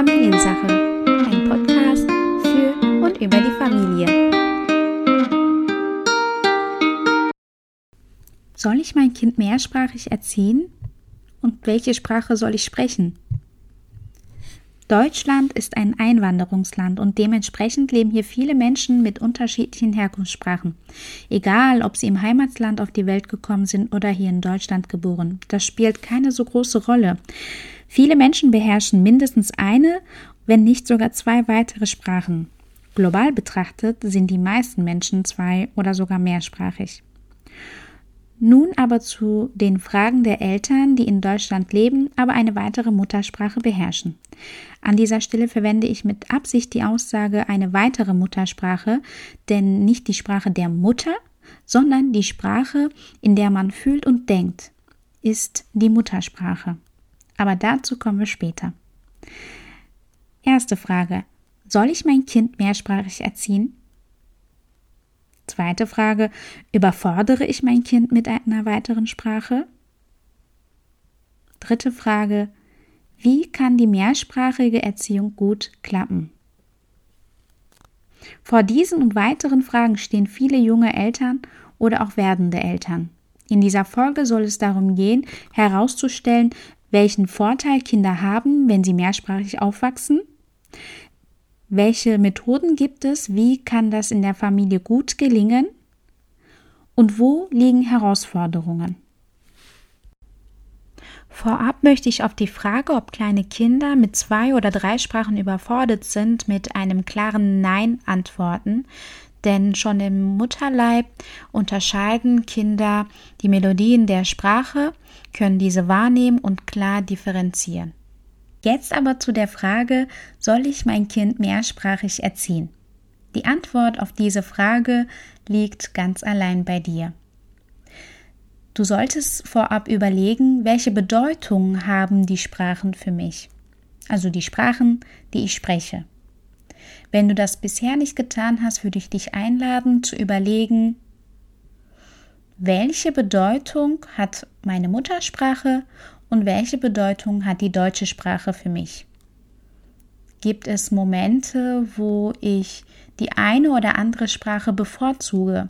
Familiensache, ein Podcast für und über die Familie. Soll ich mein Kind mehrsprachig erziehen? Und welche Sprache soll ich sprechen? Deutschland ist ein Einwanderungsland und dementsprechend leben hier viele Menschen mit unterschiedlichen Herkunftssprachen. Egal, ob sie im Heimatland auf die Welt gekommen sind oder hier in Deutschland geboren. Das spielt keine so große Rolle. Viele Menschen beherrschen mindestens eine, wenn nicht sogar zwei weitere Sprachen. Global betrachtet sind die meisten Menschen zwei oder sogar mehrsprachig. Nun aber zu den Fragen der Eltern, die in Deutschland leben, aber eine weitere Muttersprache beherrschen. An dieser Stelle verwende ich mit Absicht die Aussage eine weitere Muttersprache, denn nicht die Sprache der Mutter, sondern die Sprache, in der man fühlt und denkt, ist die Muttersprache. Aber dazu kommen wir später. Erste Frage. Soll ich mein Kind mehrsprachig erziehen? Zweite Frage, überfordere ich mein Kind mit einer weiteren Sprache? Dritte Frage, wie kann die mehrsprachige Erziehung gut klappen? Vor diesen und weiteren Fragen stehen viele junge Eltern oder auch werdende Eltern. In dieser Folge soll es darum gehen, herauszustellen, welchen Vorteil Kinder haben, wenn sie mehrsprachig aufwachsen, welche Methoden gibt es? Wie kann das in der Familie gut gelingen? Und wo liegen Herausforderungen? Vorab möchte ich auf die Frage, ob kleine Kinder mit zwei oder drei Sprachen überfordert sind, mit einem klaren Nein antworten, denn schon im Mutterleib unterscheiden Kinder die Melodien der Sprache, können diese wahrnehmen und klar differenzieren. Jetzt aber zu der Frage, soll ich mein Kind mehrsprachig erziehen? Die Antwort auf diese Frage liegt ganz allein bei dir. Du solltest vorab überlegen, welche Bedeutung haben die Sprachen für mich, also die Sprachen, die ich spreche. Wenn du das bisher nicht getan hast, würde ich dich einladen zu überlegen, welche Bedeutung hat meine Muttersprache und welche Bedeutung hat die deutsche Sprache für mich? Gibt es Momente, wo ich die eine oder andere Sprache bevorzuge?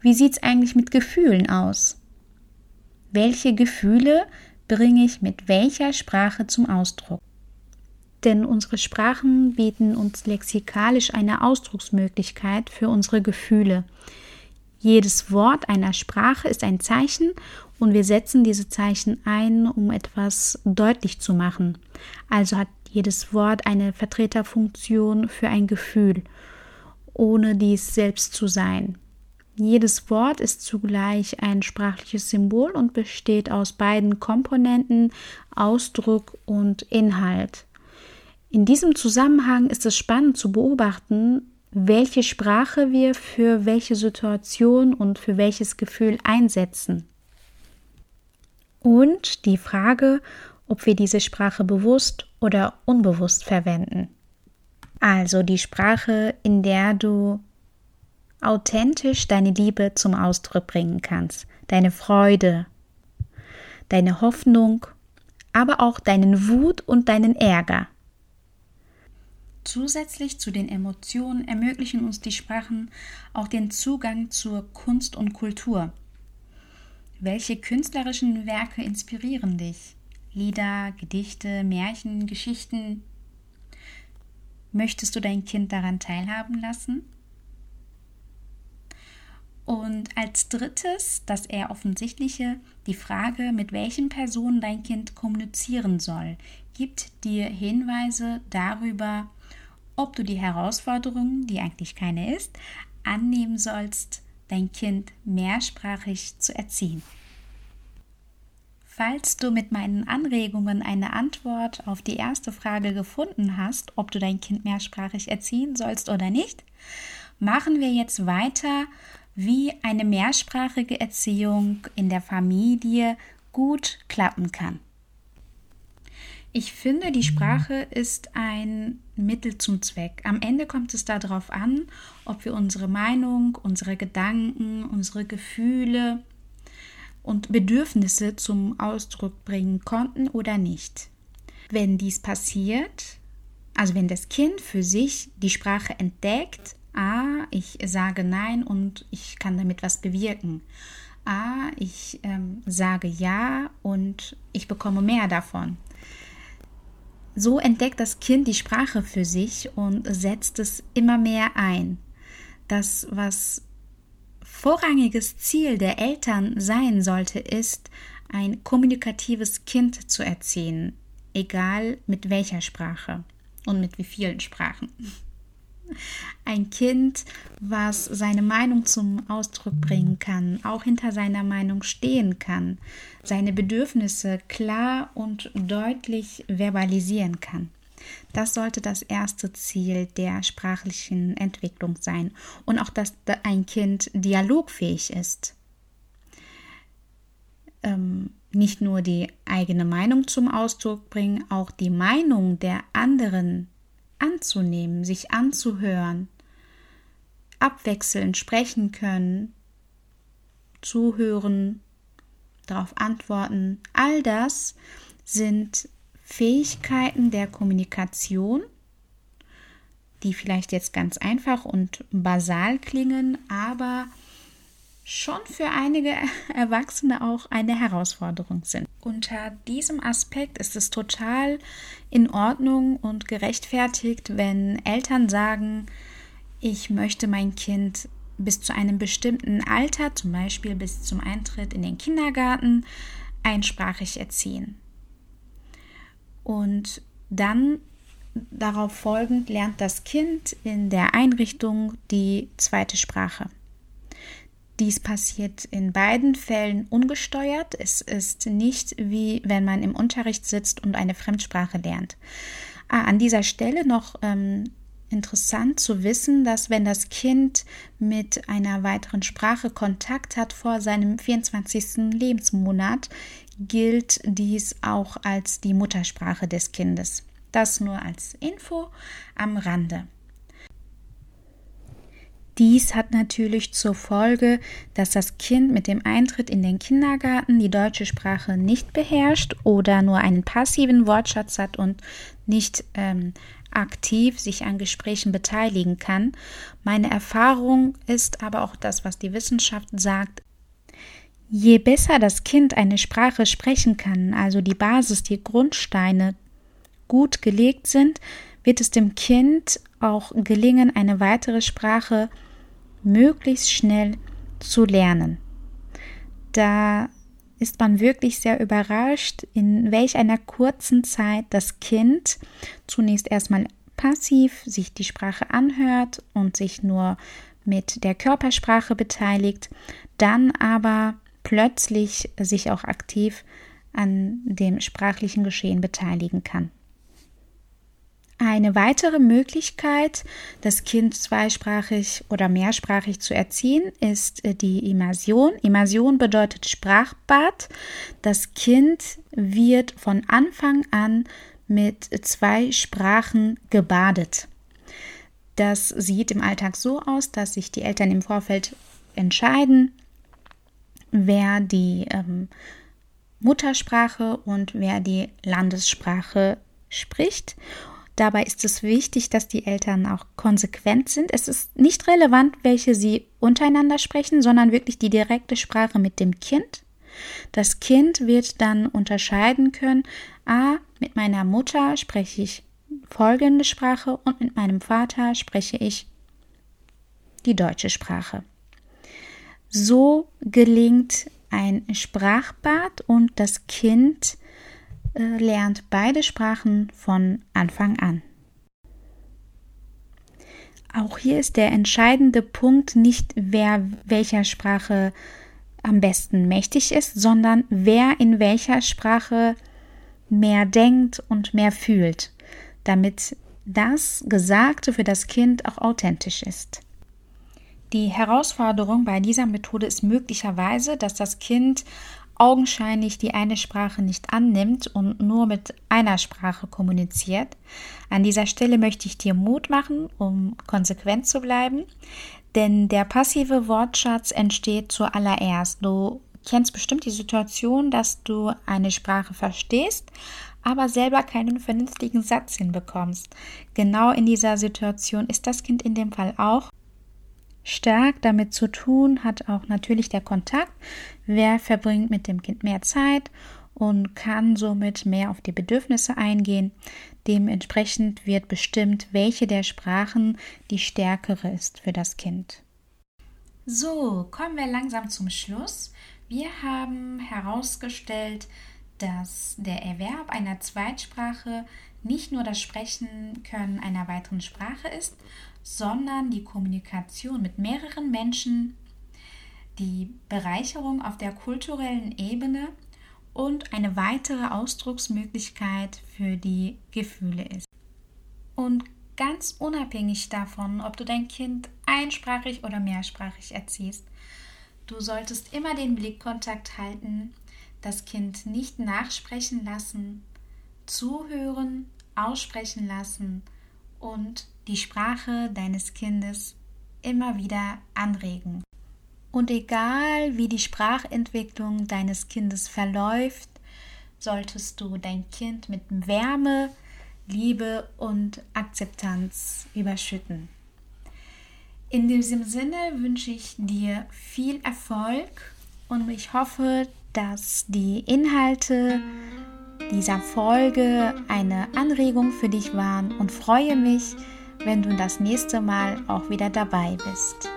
Wie sieht es eigentlich mit Gefühlen aus? Welche Gefühle bringe ich mit welcher Sprache zum Ausdruck? Denn unsere Sprachen bieten uns lexikalisch eine Ausdrucksmöglichkeit für unsere Gefühle. Jedes Wort einer Sprache ist ein Zeichen und wir setzen diese Zeichen ein, um etwas deutlich zu machen. Also hat jedes Wort eine Vertreterfunktion für ein Gefühl, ohne dies selbst zu sein. Jedes Wort ist zugleich ein sprachliches Symbol und besteht aus beiden Komponenten Ausdruck und Inhalt. In diesem Zusammenhang ist es spannend zu beobachten, welche Sprache wir für welche Situation und für welches Gefühl einsetzen. Und die Frage, ob wir diese Sprache bewusst oder unbewusst verwenden. Also die Sprache, in der du authentisch deine Liebe zum Ausdruck bringen kannst, deine Freude, deine Hoffnung, aber auch deinen Wut und deinen Ärger. Zusätzlich zu den Emotionen ermöglichen uns die Sprachen auch den Zugang zur Kunst und Kultur. Welche künstlerischen Werke inspirieren dich? Lieder, Gedichte, Märchen, Geschichten? Möchtest du dein Kind daran teilhaben lassen? Und als drittes, das eher offensichtliche, die Frage, mit welchen Personen dein Kind kommunizieren soll, gibt dir Hinweise darüber, ob du die Herausforderung, die eigentlich keine ist, annehmen sollst, dein Kind mehrsprachig zu erziehen. Falls du mit meinen Anregungen eine Antwort auf die erste Frage gefunden hast, ob du dein Kind mehrsprachig erziehen sollst oder nicht, machen wir jetzt weiter, wie eine mehrsprachige Erziehung in der Familie gut klappen kann. Ich finde, die Sprache ist ein Mittel zum Zweck. Am Ende kommt es darauf an, ob wir unsere Meinung, unsere Gedanken, unsere Gefühle und Bedürfnisse zum Ausdruck bringen konnten oder nicht. Wenn dies passiert, also wenn das Kind für sich die Sprache entdeckt, ah, ich sage Nein und ich kann damit was bewirken. Ah, ich ähm, sage Ja und ich bekomme mehr davon. So entdeckt das Kind die Sprache für sich und setzt es immer mehr ein. Das, was vorrangiges Ziel der Eltern sein sollte, ist, ein kommunikatives Kind zu erziehen, egal mit welcher Sprache und mit wie vielen Sprachen. Ein Kind, was seine Meinung zum Ausdruck bringen kann, auch hinter seiner Meinung stehen kann, seine Bedürfnisse klar und deutlich verbalisieren kann. Das sollte das erste Ziel der sprachlichen Entwicklung sein und auch, dass ein Kind dialogfähig ist. Ähm, nicht nur die eigene Meinung zum Ausdruck bringen, auch die Meinung der anderen anzunehmen, sich anzuhören, abwechselnd sprechen können, zuhören, darauf antworten. All das sind Fähigkeiten der Kommunikation, die vielleicht jetzt ganz einfach und basal klingen, aber schon für einige Erwachsene auch eine Herausforderung sind. Unter diesem Aspekt ist es total in Ordnung und gerechtfertigt, wenn Eltern sagen, ich möchte mein Kind bis zu einem bestimmten Alter, zum Beispiel bis zum Eintritt in den Kindergarten, einsprachig erziehen. Und dann darauf folgend lernt das Kind in der Einrichtung die zweite Sprache. Dies passiert in beiden Fällen ungesteuert. Es ist nicht wie wenn man im Unterricht sitzt und eine Fremdsprache lernt. Ah, an dieser Stelle noch ähm, interessant zu wissen, dass wenn das Kind mit einer weiteren Sprache Kontakt hat vor seinem 24. Lebensmonat, gilt dies auch als die Muttersprache des Kindes. Das nur als Info am Rande. Dies hat natürlich zur Folge, dass das Kind mit dem Eintritt in den Kindergarten die deutsche Sprache nicht beherrscht oder nur einen passiven Wortschatz hat und nicht ähm, aktiv sich an Gesprächen beteiligen kann. Meine Erfahrung ist aber auch das, was die Wissenschaft sagt. Je besser das Kind eine Sprache sprechen kann, also die Basis, die Grundsteine gut gelegt sind, wird es dem Kind auch gelingen, eine weitere Sprache möglichst schnell zu lernen. Da ist man wirklich sehr überrascht, in welch einer kurzen Zeit das Kind zunächst erstmal passiv sich die Sprache anhört und sich nur mit der Körpersprache beteiligt, dann aber plötzlich sich auch aktiv an dem sprachlichen Geschehen beteiligen kann. Eine weitere Möglichkeit, das Kind zweisprachig oder mehrsprachig zu erziehen, ist äh, die Immersion. Immersion bedeutet Sprachbad. Das Kind wird von Anfang an mit zwei Sprachen gebadet. Das sieht im Alltag so aus, dass sich die Eltern im Vorfeld entscheiden, wer die ähm, Muttersprache und wer die Landessprache spricht. Dabei ist es wichtig, dass die Eltern auch konsequent sind. Es ist nicht relevant, welche sie untereinander sprechen, sondern wirklich die direkte Sprache mit dem Kind. Das Kind wird dann unterscheiden können, ah, mit meiner Mutter spreche ich folgende Sprache und mit meinem Vater spreche ich die deutsche Sprache. So gelingt ein Sprachbad und das Kind äh, lernt beide Sprachen von Anfang an. Auch hier ist der entscheidende Punkt nicht, wer welcher Sprache am besten mächtig ist, sondern wer in welcher Sprache mehr denkt und mehr fühlt, damit das Gesagte für das Kind auch authentisch ist. Die Herausforderung bei dieser Methode ist möglicherweise, dass das Kind augenscheinlich die eine Sprache nicht annimmt und nur mit einer Sprache kommuniziert. An dieser Stelle möchte ich dir Mut machen, um konsequent zu bleiben, denn der passive Wortschatz entsteht zuallererst. Du kennst bestimmt die Situation, dass du eine Sprache verstehst, aber selber keinen vernünftigen Satz hinbekommst. Genau in dieser Situation ist das Kind in dem Fall auch stark damit zu tun, hat auch natürlich der Kontakt. Wer verbringt mit dem Kind mehr Zeit und kann somit mehr auf die Bedürfnisse eingehen. Dementsprechend wird bestimmt, welche der Sprachen die stärkere ist für das Kind. So, kommen wir langsam zum Schluss. Wir haben herausgestellt, dass der Erwerb einer Zweitsprache nicht nur das Sprechen können einer weiteren Sprache ist, sondern die Kommunikation mit mehreren Menschen, die Bereicherung auf der kulturellen Ebene und eine weitere Ausdrucksmöglichkeit für die Gefühle ist. Und ganz unabhängig davon, ob du dein Kind einsprachig oder mehrsprachig erziehst, du solltest immer den Blickkontakt halten, das Kind nicht nachsprechen lassen, zuhören, aussprechen lassen und die Sprache deines Kindes immer wieder anregen. Und egal wie die Sprachentwicklung deines Kindes verläuft, solltest du dein Kind mit Wärme, Liebe und Akzeptanz überschütten. In diesem Sinne wünsche ich dir viel Erfolg und ich hoffe, dass die Inhalte dieser Folge eine Anregung für dich waren und freue mich, wenn du das nächste Mal auch wieder dabei bist.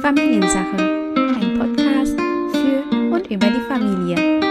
Familiensache, ein Podcast für und über die Familie.